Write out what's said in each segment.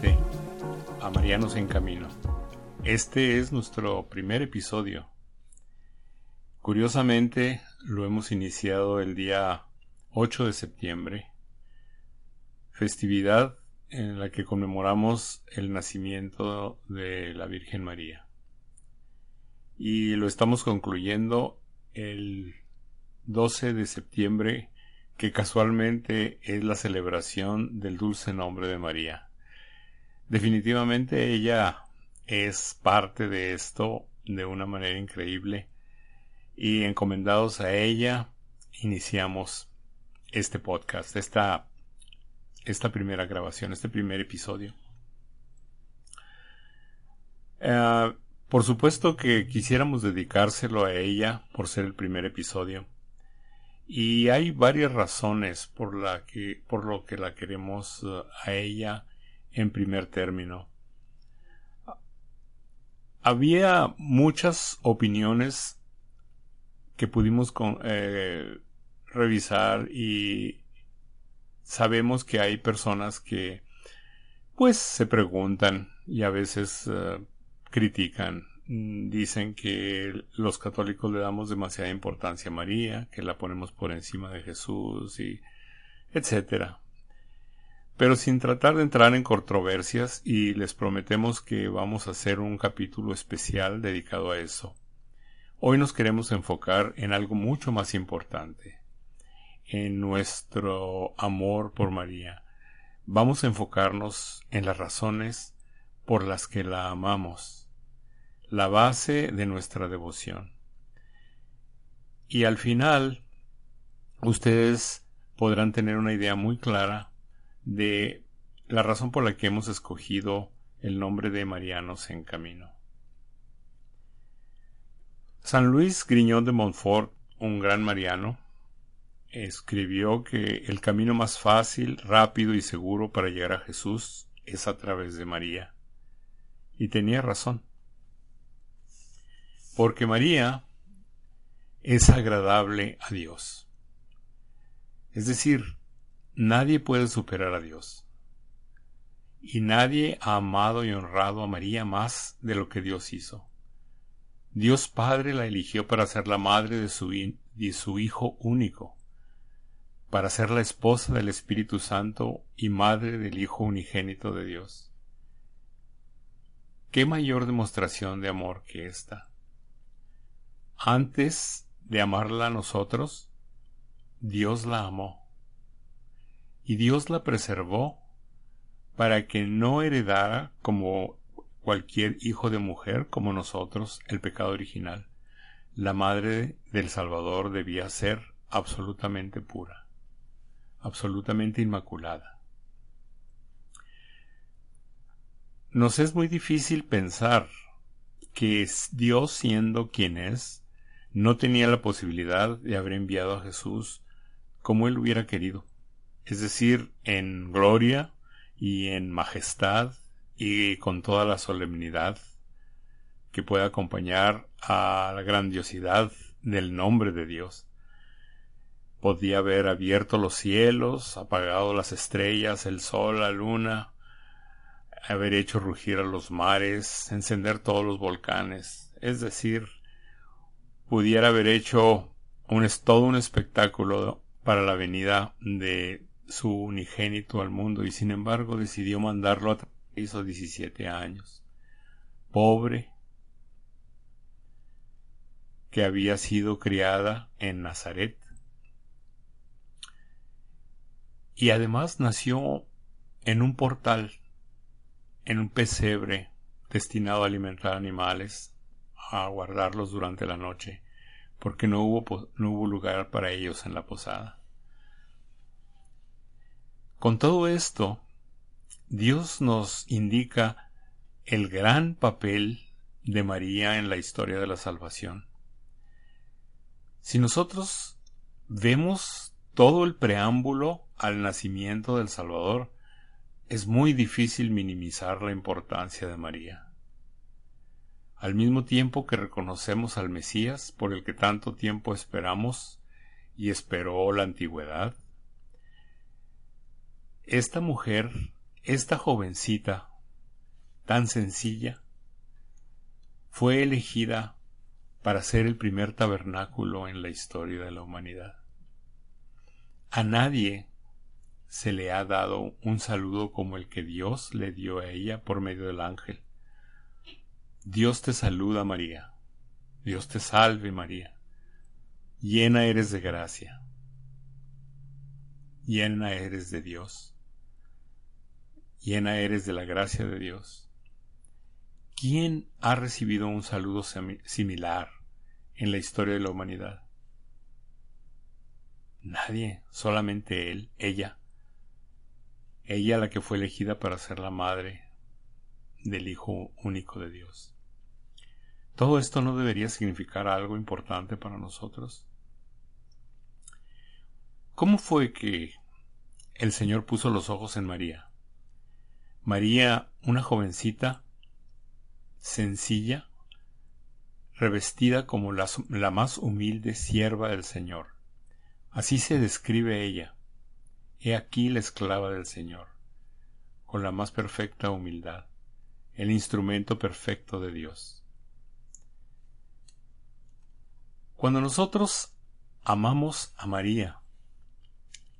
nuevamente a Marianos en Camino. Este es nuestro primer episodio. Curiosamente, lo hemos iniciado el día 8 de septiembre, festividad en la que conmemoramos el nacimiento de la Virgen María. Y lo estamos concluyendo el 12 de septiembre que casualmente es la celebración del dulce nombre de María. Definitivamente ella es parte de esto de una manera increíble. Y encomendados a ella iniciamos este podcast, esta, esta primera grabación, este primer episodio. Eh, por supuesto que quisiéramos dedicárselo a ella por ser el primer episodio. Y hay varias razones por, la que, por lo que la queremos uh, a ella en primer término. Había muchas opiniones que pudimos eh, revisar y sabemos que hay personas que pues se preguntan y a veces uh, critican dicen que los católicos le damos demasiada importancia a María, que la ponemos por encima de Jesús y etcétera. Pero sin tratar de entrar en controversias y les prometemos que vamos a hacer un capítulo especial dedicado a eso. Hoy nos queremos enfocar en algo mucho más importante, en nuestro amor por María. Vamos a enfocarnos en las razones por las que la amamos la base de nuestra devoción. Y al final, ustedes podrán tener una idea muy clara de la razón por la que hemos escogido el nombre de Marianos en Camino. San Luis Griñón de Montfort, un gran mariano, escribió que el camino más fácil, rápido y seguro para llegar a Jesús es a través de María. Y tenía razón porque María es agradable a Dios. Es decir, nadie puede superar a Dios. Y nadie ha amado y honrado a María más de lo que Dios hizo. Dios Padre la eligió para ser la madre de su, Hijo único, para ser la esposa del Espíritu Santo y madre del Hijo unigénito de Dios. ¿Qué mayor demostración de amor que esta? Antes de amarla a nosotros, Dios la amó. Y Dios la preservó para que no heredara como cualquier hijo de mujer como nosotros el pecado original. La madre del Salvador debía ser absolutamente pura, absolutamente inmaculada. Nos es muy difícil pensar que Dios siendo quien es, no tenía la posibilidad de haber enviado a Jesús como él hubiera querido, es decir, en gloria y en majestad y con toda la solemnidad que puede acompañar a la grandiosidad del nombre de Dios. Podía haber abierto los cielos, apagado las estrellas, el sol, la luna, haber hecho rugir a los mares, encender todos los volcanes, es decir, pudiera haber hecho un, todo un espectáculo para la venida de su unigénito al mundo y sin embargo decidió mandarlo a hizo 17 años. Pobre que había sido criada en Nazaret. Y además nació en un portal, en un pesebre destinado a alimentar animales, a guardarlos durante la noche, porque no hubo, no hubo lugar para ellos en la posada. Con todo esto, Dios nos indica el gran papel de María en la historia de la salvación. Si nosotros vemos todo el preámbulo al nacimiento del Salvador, es muy difícil minimizar la importancia de María al mismo tiempo que reconocemos al Mesías por el que tanto tiempo esperamos y esperó la antigüedad, esta mujer, esta jovencita, tan sencilla, fue elegida para ser el primer tabernáculo en la historia de la humanidad. A nadie se le ha dado un saludo como el que Dios le dio a ella por medio del ángel. Dios te saluda María. Dios te salve María. Llena eres de gracia. Llena eres de Dios. Llena eres de la gracia de Dios. ¿Quién ha recibido un saludo similar en la historia de la humanidad? Nadie, solamente él, ella. Ella la que fue elegida para ser la madre del Hijo único de Dios. ¿Todo esto no debería significar algo importante para nosotros? ¿Cómo fue que el Señor puso los ojos en María? María, una jovencita, sencilla, revestida como la, la, más humilde sierva del Señor. Así se describe ella. He aquí la esclava del Señor, con la más perfecta humildad, el instrumento perfecto de Dios. Cuando nosotros amamos a María,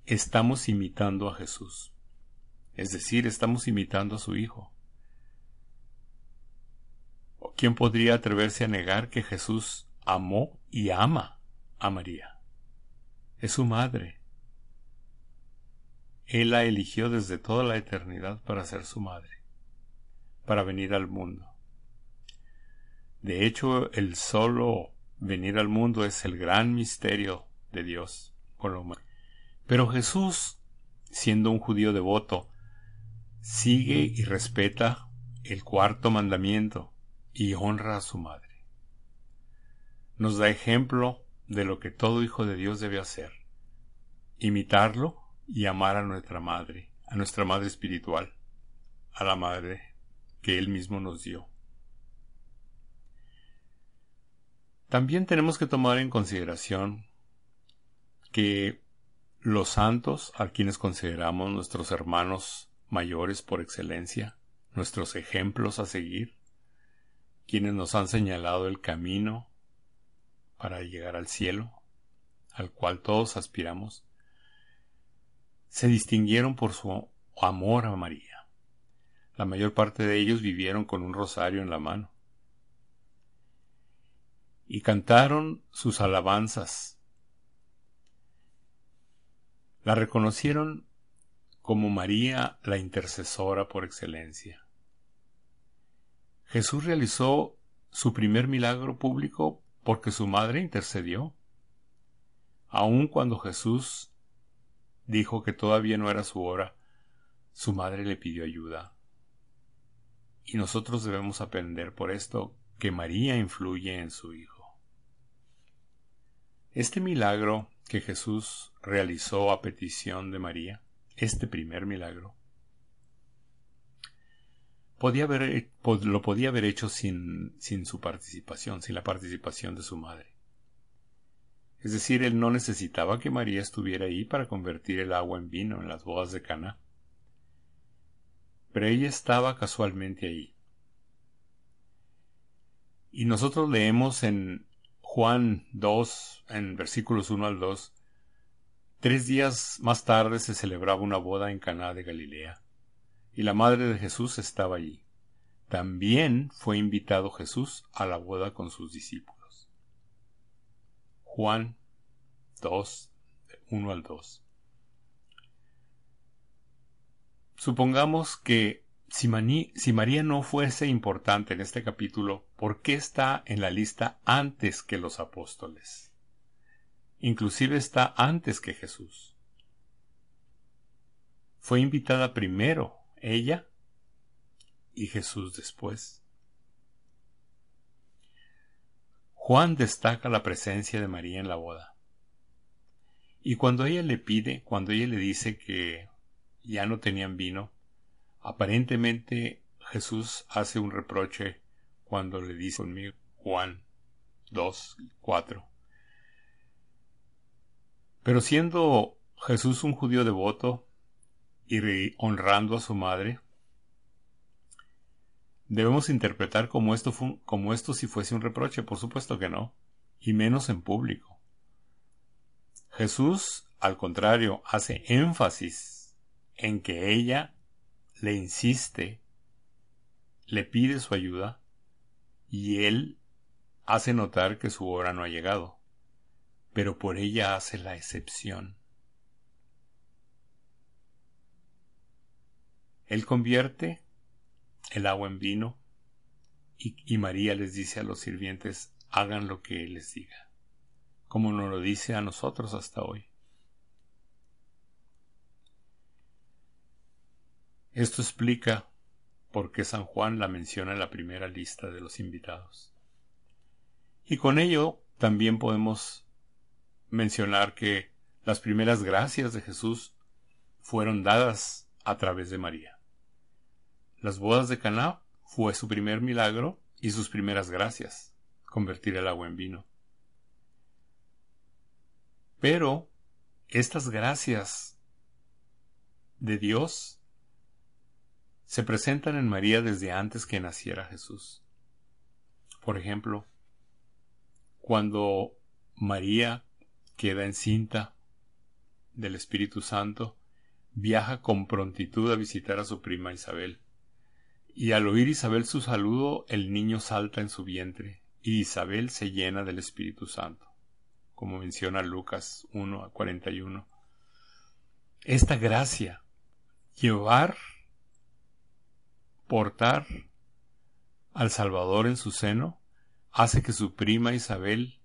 estamos imitando a Jesús. Es decir, estamos imitando a su Hijo. ¿Quién podría atreverse a negar que Jesús amó y ama a María? Es su madre. Él la eligió desde toda la eternidad para ser su madre, para venir al mundo. De hecho, el solo venir al mundo es el gran misterio de Dios con la Pero Jesús, siendo un judío devoto, sigue y respeta el cuarto mandamiento y honra a su madre. Nos da ejemplo de lo que todo hijo de Dios debe hacer, imitarlo y amar a nuestra madre, a nuestra madre espiritual, a la madre que él mismo nos dio. También tenemos que tomar en consideración que los santos, a quienes consideramos nuestros hermanos mayores por excelencia, nuestros ejemplos a seguir, quienes nos han señalado el camino para llegar al cielo, al cual todos aspiramos, se distinguieron por su amor a María. La mayor parte de ellos vivieron con un rosario en la mano y cantaron sus alabanzas. La reconocieron como María la intercesora por excelencia. Jesús realizó su primer milagro público porque su madre intercedió. Aun cuando Jesús dijo que todavía no era su hora, su madre le pidió ayuda. Y nosotros debemos aprender por esto que María influye en su Hijo. Este milagro que Jesús realizó a petición de María, este primer milagro, podía haber, lo podía haber hecho sin, sin su participación, sin la participación de su madre. Es decir, él no necesitaba que María estuviera ahí para convertir el agua en vino en las bodas de Cana. Pero ella estaba casualmente ahí. Y nosotros leemos en Juan 2, en versículos 1 al 2, tres días más tarde se celebraba una boda en Caná de Galilea, y la madre de Jesús estaba allí. También fue invitado Jesús a la boda con sus discípulos. Juan 2, 1 al 2. Supongamos que si, María no fuese importante en este capítulo, ¿por qué está en la lista antes que los apóstoles? Inclusive está antes que Jesús. Fue invitada primero ella y Jesús después. Juan destaca la presencia de María en la boda. Y cuando ella le pide, cuando ella le dice que ya no tenían vino, Aparentemente Jesús hace un reproche cuando le dice conmigo Juan 2, 4. Pero siendo Jesús un judío devoto y honrando a su madre, debemos interpretar como esto, como esto si fuese un reproche, por supuesto que no, y menos en público. Jesús, al contrario, hace énfasis en que ella le insiste, le pide su ayuda, y él hace notar que su hora no ha llegado, pero por ella hace la excepción. Él convierte el agua en vino y, María les dice a los sirvientes, hagan lo que Él les diga, como nos lo dice a nosotros hasta hoy. Esto explica por qué San Juan la menciona en la primera lista de los invitados. Y con ello también podemos mencionar que las primeras gracias de Jesús fueron dadas a través de María. Las bodas de Caná fue su primer milagro y sus primeras gracias, convertir el agua en vino. Pero estas gracias de Dios se presentan en María desde antes que naciera Jesús. Por ejemplo, cuando María queda encinta del Espíritu Santo, viaja con prontitud a visitar a su prima Isabel. Y al oír Isabel su saludo, el niño salta en su vientre, y Isabel se llena del Espíritu Santo, como menciona Lucas 1 a 41. Esta gracia, llevar, portar al Salvador en su seno, hace que su prima Isabel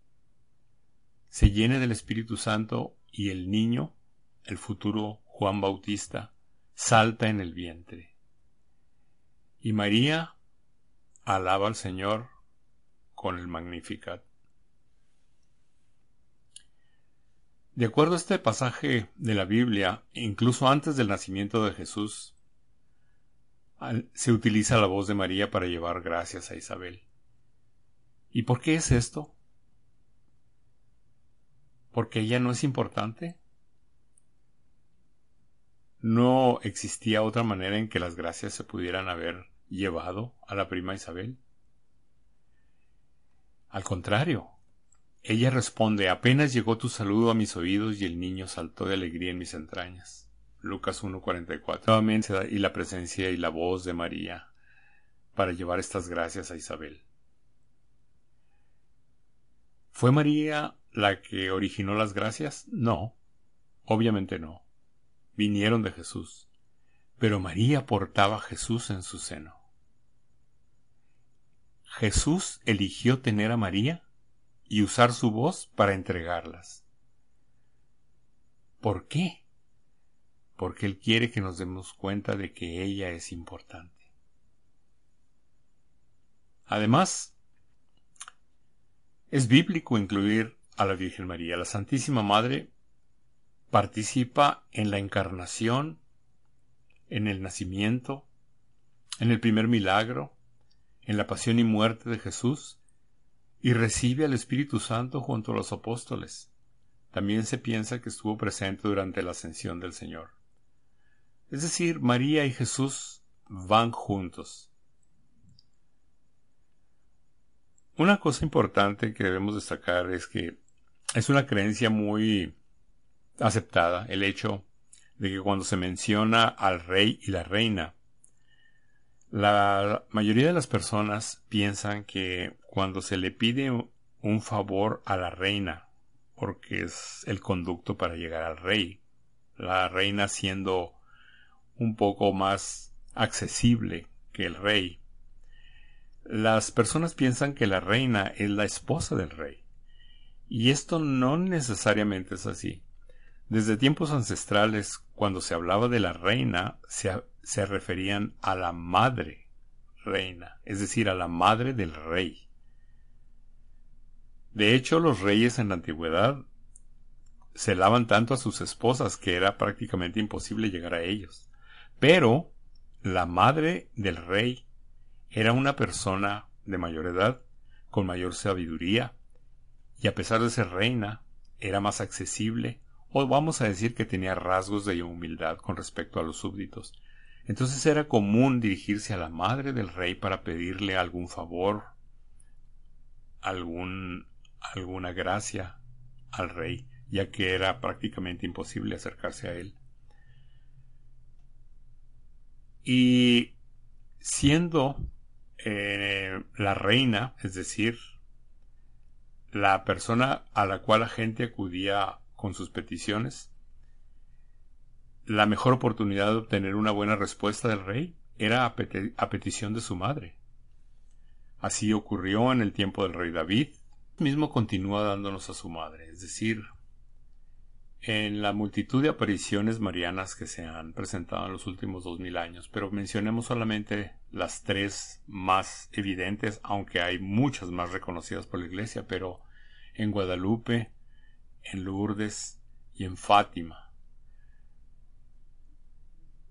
se llene del Espíritu Santo y el niño, el futuro Juan Bautista, salta en el vientre. Y María alaba al Señor con el Magnificat. De acuerdo a este pasaje de la Biblia, incluso antes del nacimiento de Jesús, se utiliza la voz de María para llevar gracias a Isabel. ¿Y por qué es esto? ¿Porque ella no es importante? ¿No existía otra manera en que las gracias se pudieran haber llevado a la prima Isabel? Al contrario, ella responde apenas llegó tu saludo a mis oídos y el niño saltó de alegría en mis entrañas. Lucas 1.44. Nuevamente y la presencia y la voz de María para llevar estas gracias a Isabel. ¿Fue María la que originó las gracias? No, obviamente no. Vinieron de Jesús pero María portaba a Jesús en su seno. Jesús eligió tener a María y usar su voz para entregarlas. ¿Por qué? Porque Él quiere que nos demos cuenta de que ella es importante. Además, es bíblico incluir a la Virgen María. La Santísima Madre participa en la encarnación en el nacimiento, en el primer milagro, en la pasión y muerte de Jesús, y recibe al Espíritu Santo junto a los apóstoles. También se piensa que estuvo presente durante la ascensión del Señor. Es decir, María y Jesús van juntos. Una cosa importante que debemos destacar es que es una creencia muy aceptada el hecho de que cuando se menciona al rey y la reina, la mayoría de las personas piensan que cuando se le pide un favor a la reina, porque es el conducto para llegar al rey, la reina siendo un poco más accesible que el rey, las personas piensan que la reina es la esposa del rey. Y esto no necesariamente es así. Desde tiempos ancestrales, cuando se hablaba de la reina, se, referían a la madre reina, es decir, a la madre del rey. De hecho, los reyes en la antigüedad celaban tanto a sus esposas que era prácticamente imposible llegar a ellos. Pero la madre del rey era una persona de mayor edad, con mayor sabiduría, y a pesar de ser reina, era más accesible o vamos a decir que tenía rasgos de humildad con respecto a los súbditos. Entonces era común dirigirse a la madre del rey para pedirle algún favor, algún, alguna gracia al rey, ya que era prácticamente imposible acercarse a él. Y siendo eh, la reina, es decir, la persona a la cual la gente acudía con sus peticiones, la mejor oportunidad de obtener una buena respuesta del rey era a, petición de su madre. Así ocurrió en el tiempo del rey David, mismo continúa dándonos a su madre, es decir, en la multitud de apariciones marianas que se han presentado en los últimos dos mil años, pero mencionemos solamente las tres más evidentes, aunque hay muchas más reconocidas por la Iglesia, pero en Guadalupe, en Lourdes y en Fátima.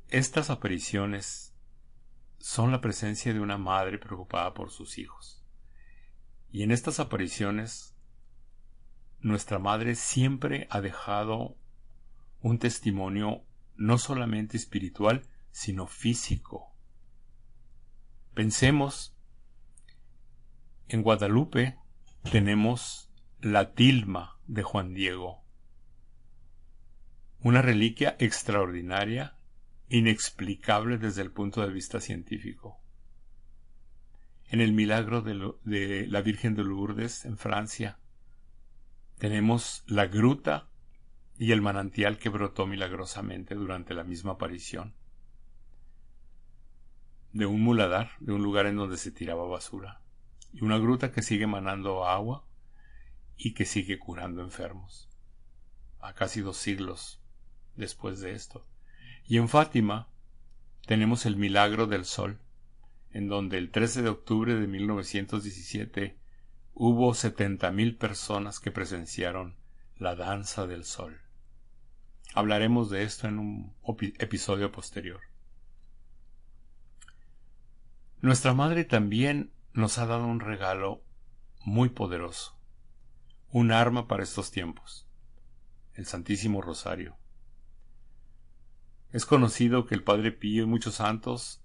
Estas apariciones son la presencia de una madre preocupada por sus hijos. Y en estas apariciones, nuestra madre siempre ha dejado un testimonio no solamente espiritual, sino físico. Pensemos, en Guadalupe tenemos la tilma de Juan Diego, una reliquia extraordinaria inexplicable desde el punto de vista científico. En el milagro de, la Virgen de Lourdes, en Francia, tenemos la gruta y el manantial que brotó milagrosamente durante la misma aparición. De un muladar, de un lugar en donde se tiraba basura, y una gruta que sigue manando agua y que sigue curando enfermos. A casi dos siglos después de esto. Y en Fátima tenemos el milagro del sol, en donde el 13 de octubre de 1917 hubo setenta mil personas que presenciaron la danza del sol. Hablaremos de esto en un episodio posterior. Nuestra madre también nos ha dado un regalo muy poderoso, un arma para estos tiempos, el Santísimo Rosario. Es conocido que el Padre Pío y muchos santos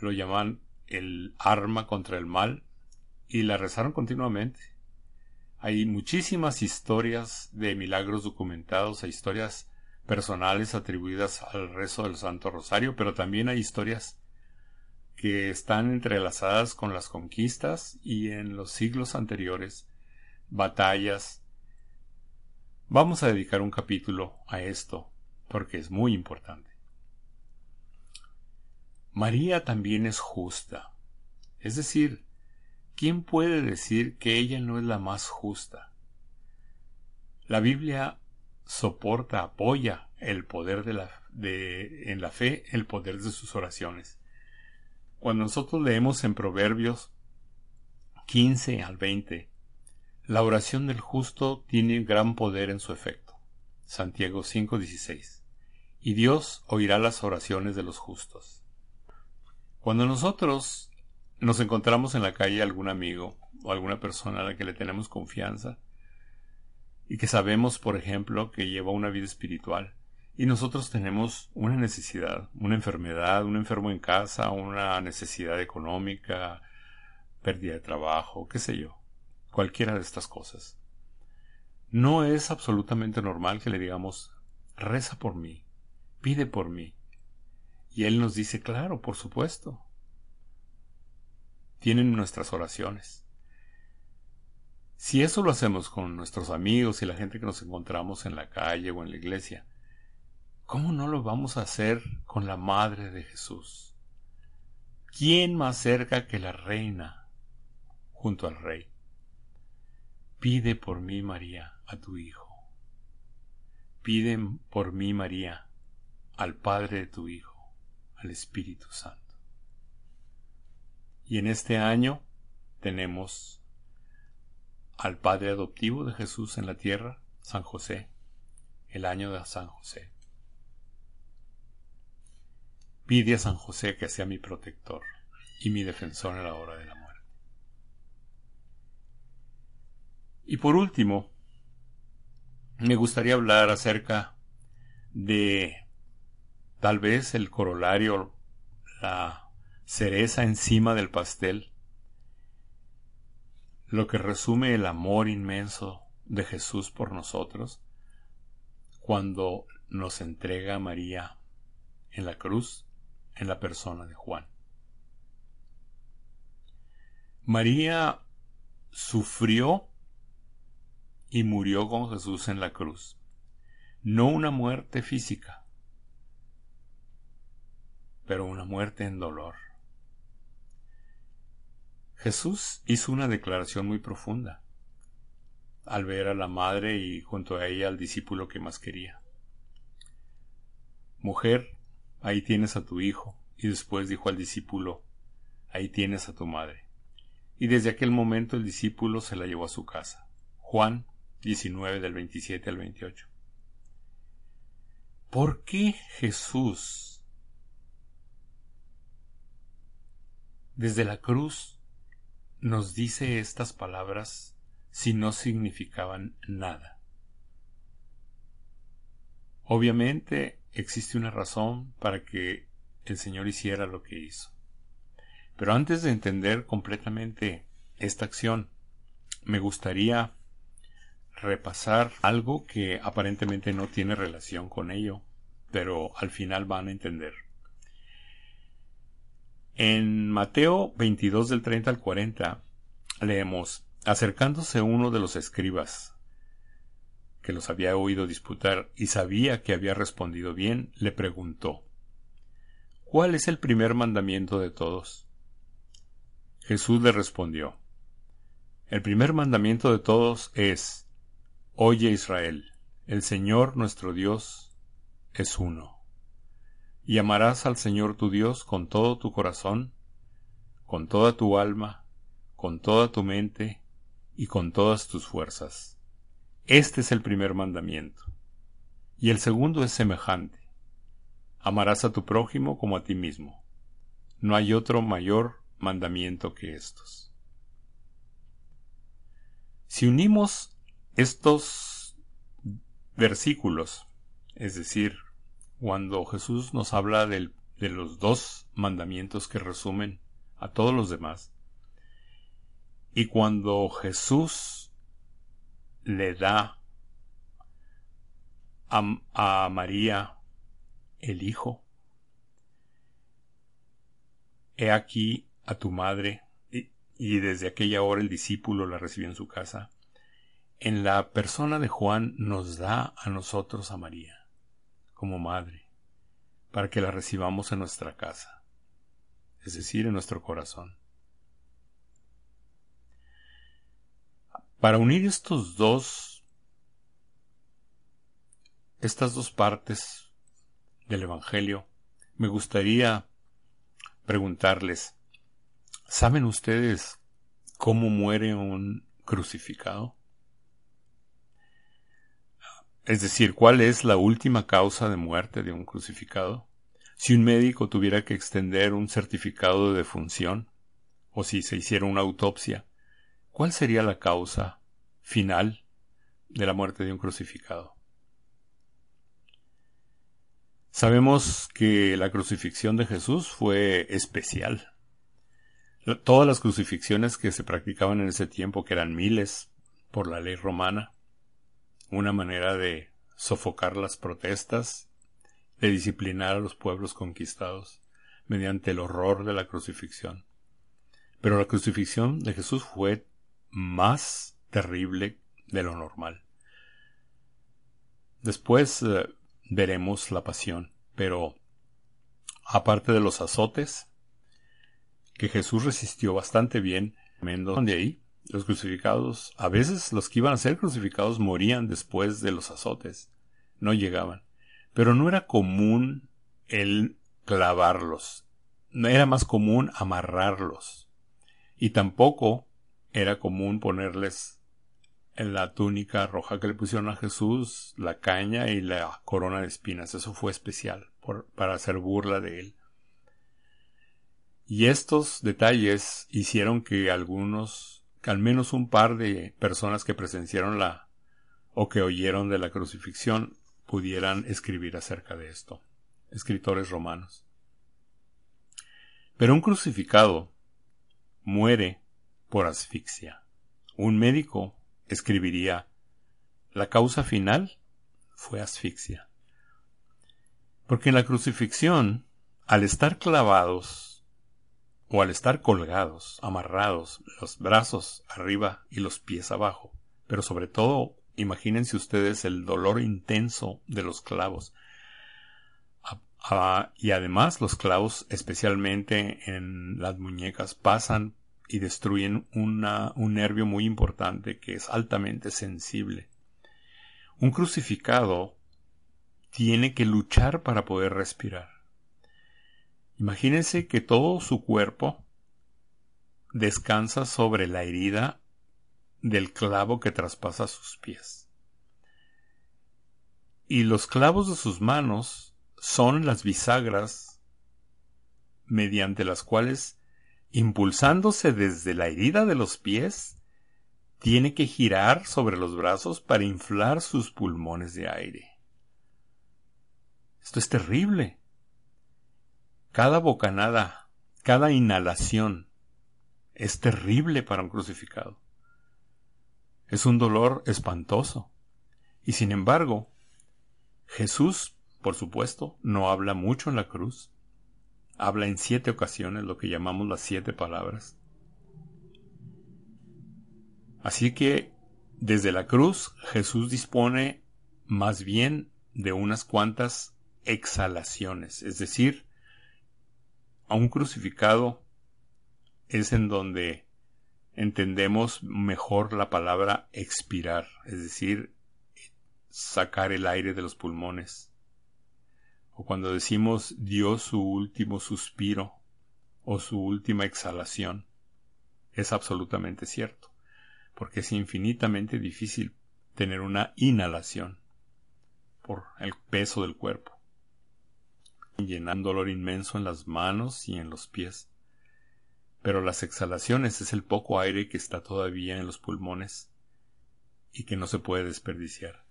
lo llaman el arma contra el mal y la rezaron continuamente. Hay muchísimas historias de milagros documentados, hay historias personales atribuidas al rezo del Santo Rosario, pero también hay historias que están entrelazadas con las conquistas y en los siglos anteriores, batallas. Vamos a dedicar un capítulo a esto, porque es muy importante. María también es justa. Es decir, ¿quién puede decir que ella no es la más justa? La Biblia soporta, apoya el poder de la, de, en la fe, el poder de sus oraciones. Cuando nosotros leemos en Proverbios 15 al 20, la oración del justo tiene gran poder en su efecto. Santiago 5:16. Y Dios oirá las oraciones de los justos. Cuando nosotros nos encontramos en la calle algún amigo o alguna persona a la que le tenemos confianza y que sabemos, por ejemplo, que lleva una vida espiritual y nosotros tenemos una necesidad, una enfermedad, un enfermo en casa, una necesidad económica, pérdida de trabajo, qué sé yo, cualquiera de estas cosas. No es absolutamente normal que le digamos, reza por mí, pide por mí, y Él nos dice, claro, por supuesto. Tienen nuestras oraciones. Si eso lo hacemos con nuestros amigos y la gente que nos encontramos en la calle o en la iglesia, ¿cómo no lo vamos a hacer con la Madre de Jesús? ¿Quién más cerca que la Reina junto al Rey? Pide por mí, María, a tu Hijo. Pide por mí, María, al Padre de tu Hijo al Espíritu Santo. Y en este año tenemos al Padre adoptivo de Jesús en la tierra, San José, el año de San José. Pide a San José que sea mi protector y mi defensor en la hora de la muerte. Y por último, me gustaría hablar acerca de tal vez el corolario, la cereza encima del pastel, lo que resume el amor inmenso de Jesús por nosotros cuando nos entrega a María en la cruz en la persona de Juan. María sufrió y murió con Jesús en la cruz. No una muerte física, pero una muerte en dolor. Jesús hizo una declaración muy profunda al ver a la madre y junto a ella al discípulo que más quería. Mujer, ahí tienes a tu hijo, y después dijo al discípulo, ahí tienes a tu madre. Y desde aquel momento el discípulo se la llevó a su casa. Juan 19 del 27 al 28. ¿Por qué Jesús desde la cruz nos dice estas palabras si no significaban nada? Obviamente existe una razón para que el Señor hiciera lo que hizo. Pero antes de entender completamente esta acción, me gustaría repasar algo que aparentemente no tiene relación con ello, pero al final van a entender. En Mateo 22 del 30 al 40 leemos, acercándose uno de los escribas, que los había oído disputar y sabía que había respondido bien, le preguntó, ¿Cuál es el primer mandamiento de todos? Jesús le respondió, El primer mandamiento de todos es, Oye Israel, el Señor nuestro Dios es uno. Y amarás al Señor tu Dios con todo tu corazón, con toda tu alma, con toda tu mente y con todas tus fuerzas. Este es el primer mandamiento. Y el segundo es semejante. Amarás a tu prójimo como a ti mismo. No hay otro mayor mandamiento que estos. Si unimos estos versículos, es decir, cuando Jesús nos habla de los dos mandamientos que resumen a todos los demás, y cuando Jesús le da a, María el Hijo, he aquí a tu madre, y desde aquella hora el discípulo la recibió en su casa, en la persona de Juan nos da a nosotros a María como madre, para que la recibamos en nuestra casa, es decir, en nuestro corazón. Para unir estos dos, estas dos partes del Evangelio, me gustaría preguntarles, ¿saben ustedes cómo muere un crucificado? Es decir, ¿cuál es la última causa de muerte de un crucificado? Si un médico tuviera que extender un certificado de defunción, o si se hiciera una autopsia, ¿cuál sería la causa final de la muerte de un crucificado? Sabemos que la crucifixión de Jesús fue especial. Todas las crucifixiones que se practicaban en ese tiempo, que eran miles por la ley romana, una manera de sofocar las protestas, de disciplinar a los pueblos conquistados mediante el horror de la crucifixión. Pero la crucifixión de Jesús fue más terrible de lo normal. Después eh, veremos la pasión, pero aparte de los azotes, que Jesús resistió bastante bien, de ahí, los crucificados, a veces los que iban a ser crucificados morían después de los azotes, no llegaban. Pero no era común el clavarlos, era más común amarrarlos. Y tampoco era común ponerles en la túnica roja que le pusieron a Jesús, la caña y la corona de espinas. Eso fue especial para hacer burla de él. Y estos detalles hicieron que algunos al menos un par de personas que presenciaron la o que oyeron de la crucifixión pudieran escribir acerca de esto. Escritores romanos. Pero un crucificado muere por asfixia. Un médico escribiría la causa final fue asfixia. Porque en la crucifixión, al estar clavados o al estar colgados, amarrados, los brazos arriba y los pies abajo, pero sobre todo, imagínense ustedes el dolor intenso de los clavos. y además los clavos, especialmente en las muñecas, pasan y destruyen un nervio muy importante que es altamente sensible. Un crucificado tiene que luchar para poder respirar. Imagínense que todo su cuerpo descansa sobre la herida del clavo que traspasa sus pies. Y los clavos de sus manos son las bisagras mediante las cuales, impulsándose desde la herida de los pies, tiene que girar sobre los brazos para inflar sus pulmones de aire. Esto es terrible. Cada bocanada, cada inhalación es terrible para un crucificado. Es un dolor espantoso. Y sin embargo, Jesús, por supuesto, no habla mucho en la cruz. Habla en siete ocasiones lo que llamamos las siete palabras. Así que desde la cruz Jesús dispone más bien de unas cuantas exhalaciones, es decir, a un crucificado es en donde entendemos mejor la palabra expirar, es decir, sacar el aire de los pulmones. O cuando decimos dio su último suspiro o su última exhalación, es absolutamente cierto, porque es infinitamente difícil tener una inhalación por el peso del cuerpo llenando dolor inmenso en las manos y en los pies. Pero las exhalaciones es el poco aire que está todavía en los pulmones y que no se puede desperdiciar.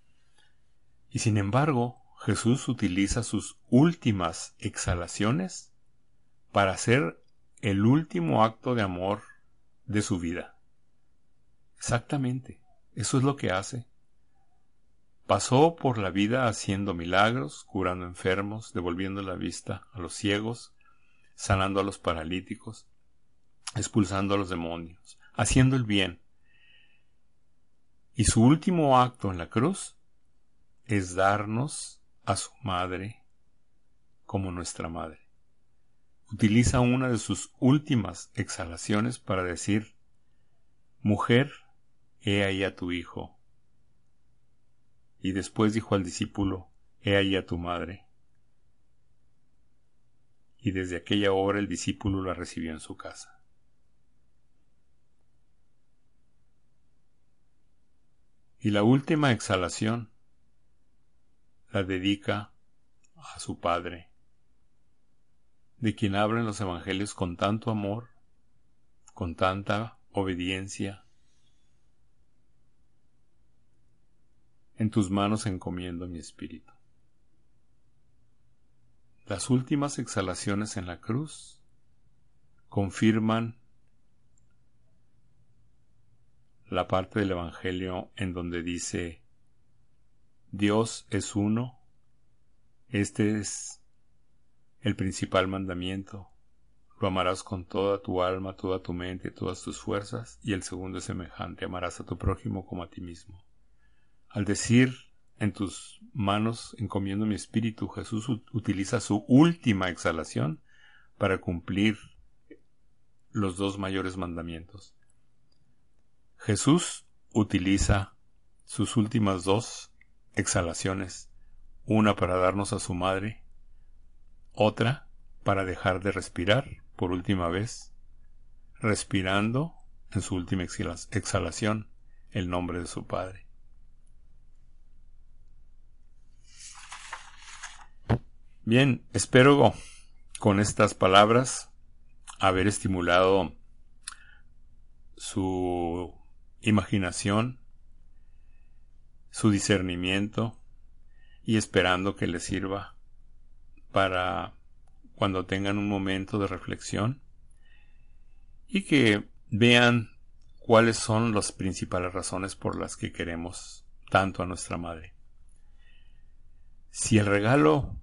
Y sin embargo, Jesús utiliza sus últimas exhalaciones para hacer el último acto de amor de su vida. Exactamente, eso es lo que hace. Pasó por la vida haciendo milagros, curando enfermos, devolviendo la vista a los ciegos, sanando a los paralíticos, expulsando a los demonios, haciendo el bien. Y su último acto en la cruz es darnos a su madre como nuestra madre. Utiliza una de sus últimas exhalaciones para decir, Mujer, he ahí a tu hijo, y después dijo al discípulo, He ahí a tu madre. Y desde aquella hora el discípulo la recibió en su casa. Y la última exhalación la dedica a su Padre, de quien hablan los Evangelios con tanto amor, con tanta obediencia, En tus manos encomiendo mi espíritu. Las últimas exhalaciones en la cruz confirman la parte del Evangelio en donde dice Dios es uno, este es el principal mandamiento, lo amarás con toda tu alma, toda tu mente, todas tus fuerzas, y el segundo es semejante, amarás a tu prójimo como a ti mismo. Al decir en tus manos encomiendo mi espíritu, Jesús utiliza su última exhalación para cumplir los dos mayores mandamientos. Jesús utiliza sus últimas dos exhalaciones, una para darnos a su madre, otra para dejar de respirar por última vez, respirando en su última exhalación el nombre de su Padre. Bien, espero con estas palabras haber estimulado su imaginación, su discernimiento y esperando que les sirva para cuando tengan un momento de reflexión y que vean cuáles son las principales razones por las que queremos tanto a nuestra madre. Si el regalo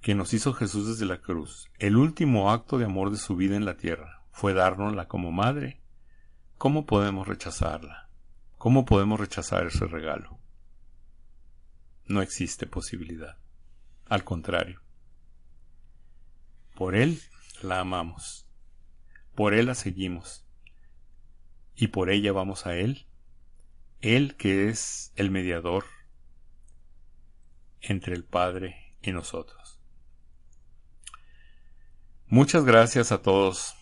que nos hizo Jesús desde la cruz, el último acto de amor de su vida en la tierra, fue dárnosla como madre, ¿cómo podemos rechazarla? ¿Cómo podemos rechazar ese regalo? No existe posibilidad. Al contrario. Por Él la amamos. Por Él la seguimos. Y por ella vamos a Él. Él que es el mediador entre el Padre y nosotros. Muchas gracias a todos.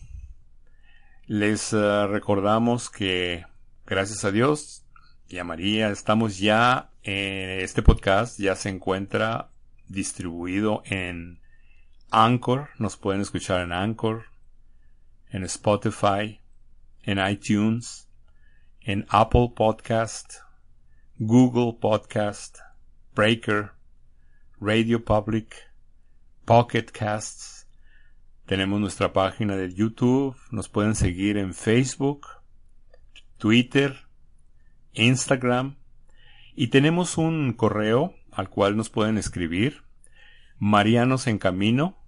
Les uh, recordamos que, gracias a Dios y a María, estamos ya, en este podcast ya se encuentra distribuido en Anchor, nos pueden escuchar en Anchor, en Spotify, en iTunes, en Apple Podcast, Google Podcast, Breaker, Radio Public, Pocket Casts, tenemos nuestra página de YouTube, nos pueden seguir en Facebook, Twitter, Instagram y tenemos un correo al cual nos pueden escribir marianosencamino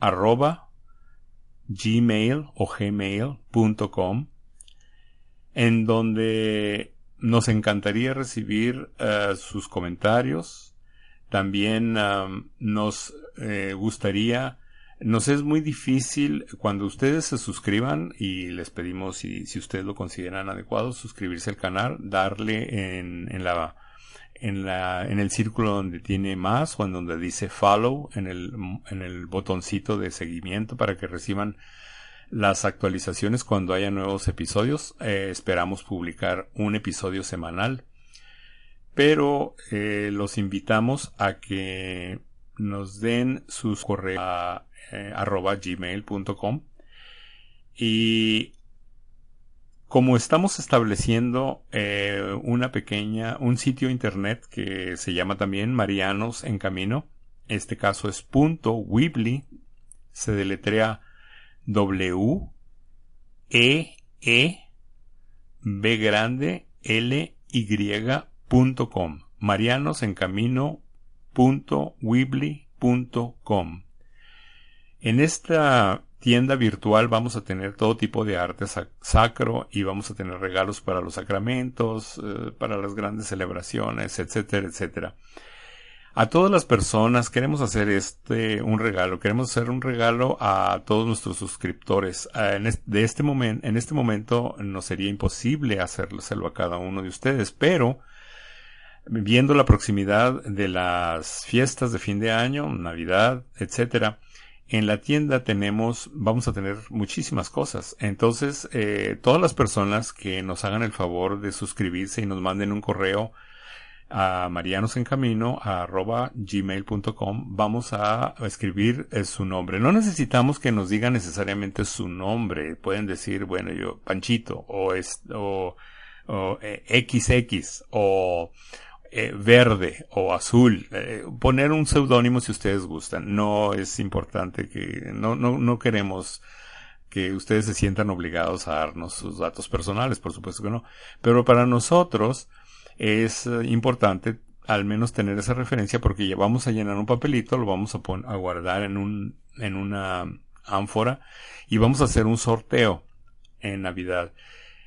arroba gmail o gmail.com en donde nos encantaría recibir uh, sus comentarios. También nos eh, gustaría nos es muy difícil cuando ustedes se suscriban y les pedimos si, si ustedes lo consideran adecuado suscribirse al canal, darle en, en la en la en el círculo donde tiene más o en donde dice follow en el en el botoncito de seguimiento para que reciban las actualizaciones cuando haya nuevos episodios. Eh, esperamos publicar un episodio semanal. Pero eh, los invitamos a que nos den sus correos eh, arroba gmail.com y como estamos estableciendo eh, una pequeña, un sitio internet que se llama también Marianos en Camino, este caso es punto Weebly, se deletrea W E E B grande L Y punto com. Marianos en Camino punto punto com. En esta tienda virtual vamos a tener todo tipo de arte sacro y vamos a tener regalos para los sacramentos, eh, para las grandes celebraciones, etcétera, etcétera. A todas las personas queremos hacer este un regalo, queremos hacer un regalo a todos nuestros suscriptores. Ah, en este, de este en este momento no sería imposible hacerlo a cada uno de ustedes, pero viendo la proximidad de las fiestas de fin de año, Navidad, etcétera, en la tienda tenemos, vamos a tener muchísimas cosas. Entonces, eh, todas las personas que nos hagan el favor de suscribirse y nos manden un correo a marianosencamino gmail.com vamos a escribir eh, su nombre. No necesitamos que nos digan necesariamente su nombre. Pueden decir, bueno, yo, Panchito, o, es, o, XX, eh, o eh, verde o azul. Eh, poner un seudónimo si ustedes gustan. No es importante que, no, no, no queremos que ustedes se sientan obligados a darnos sus datos personales, por supuesto que no. Pero para nosotros es eh, importante al menos tener esa referencia porque ya vamos a llenar un papelito, lo vamos a, a guardar en un, en una ánfora y vamos a hacer un sorteo en Navidad.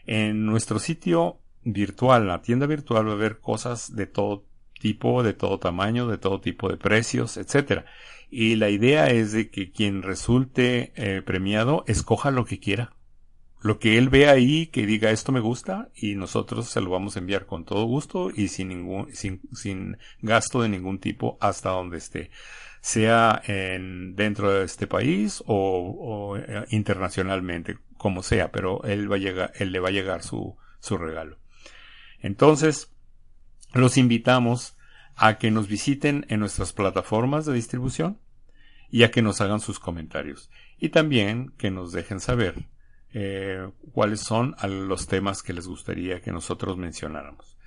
En nuestro sitio virtual, la tienda virtual va a haber cosas de todo tipo, de todo tamaño, de todo tipo de precios, etcétera. Y la idea es de que quien resulte eh, premiado escoja lo que quiera. Lo que él vea ahí, que diga esto me gusta, y nosotros se lo vamos a enviar con todo gusto y sin ningún, sin, sin gasto de ningún tipo hasta donde esté. Sea en, dentro de este país o, eh, internacionalmente, como sea, pero él va a llegar, él le va a llegar su, su regalo. Entonces, los invitamos a que nos visiten en nuestras plataformas de distribución y a que nos hagan sus comentarios. Y también que nos dejen saber eh, cuáles son los temas que les gustaría que nosotros mencionáramos.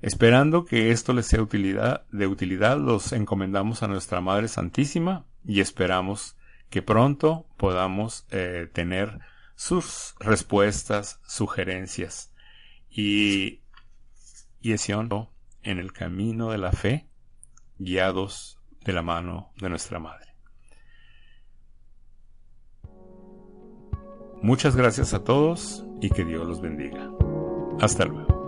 Esperando que esto les sea de utilidad, los encomendamos a nuestra Madre Santísima y esperamos que pronto podamos eh, tener sus respuestas, sugerencias y, y en el camino de la fe, guiados de la mano de nuestra Madre. Muchas gracias a todos y que Dios los bendiga. Hasta luego.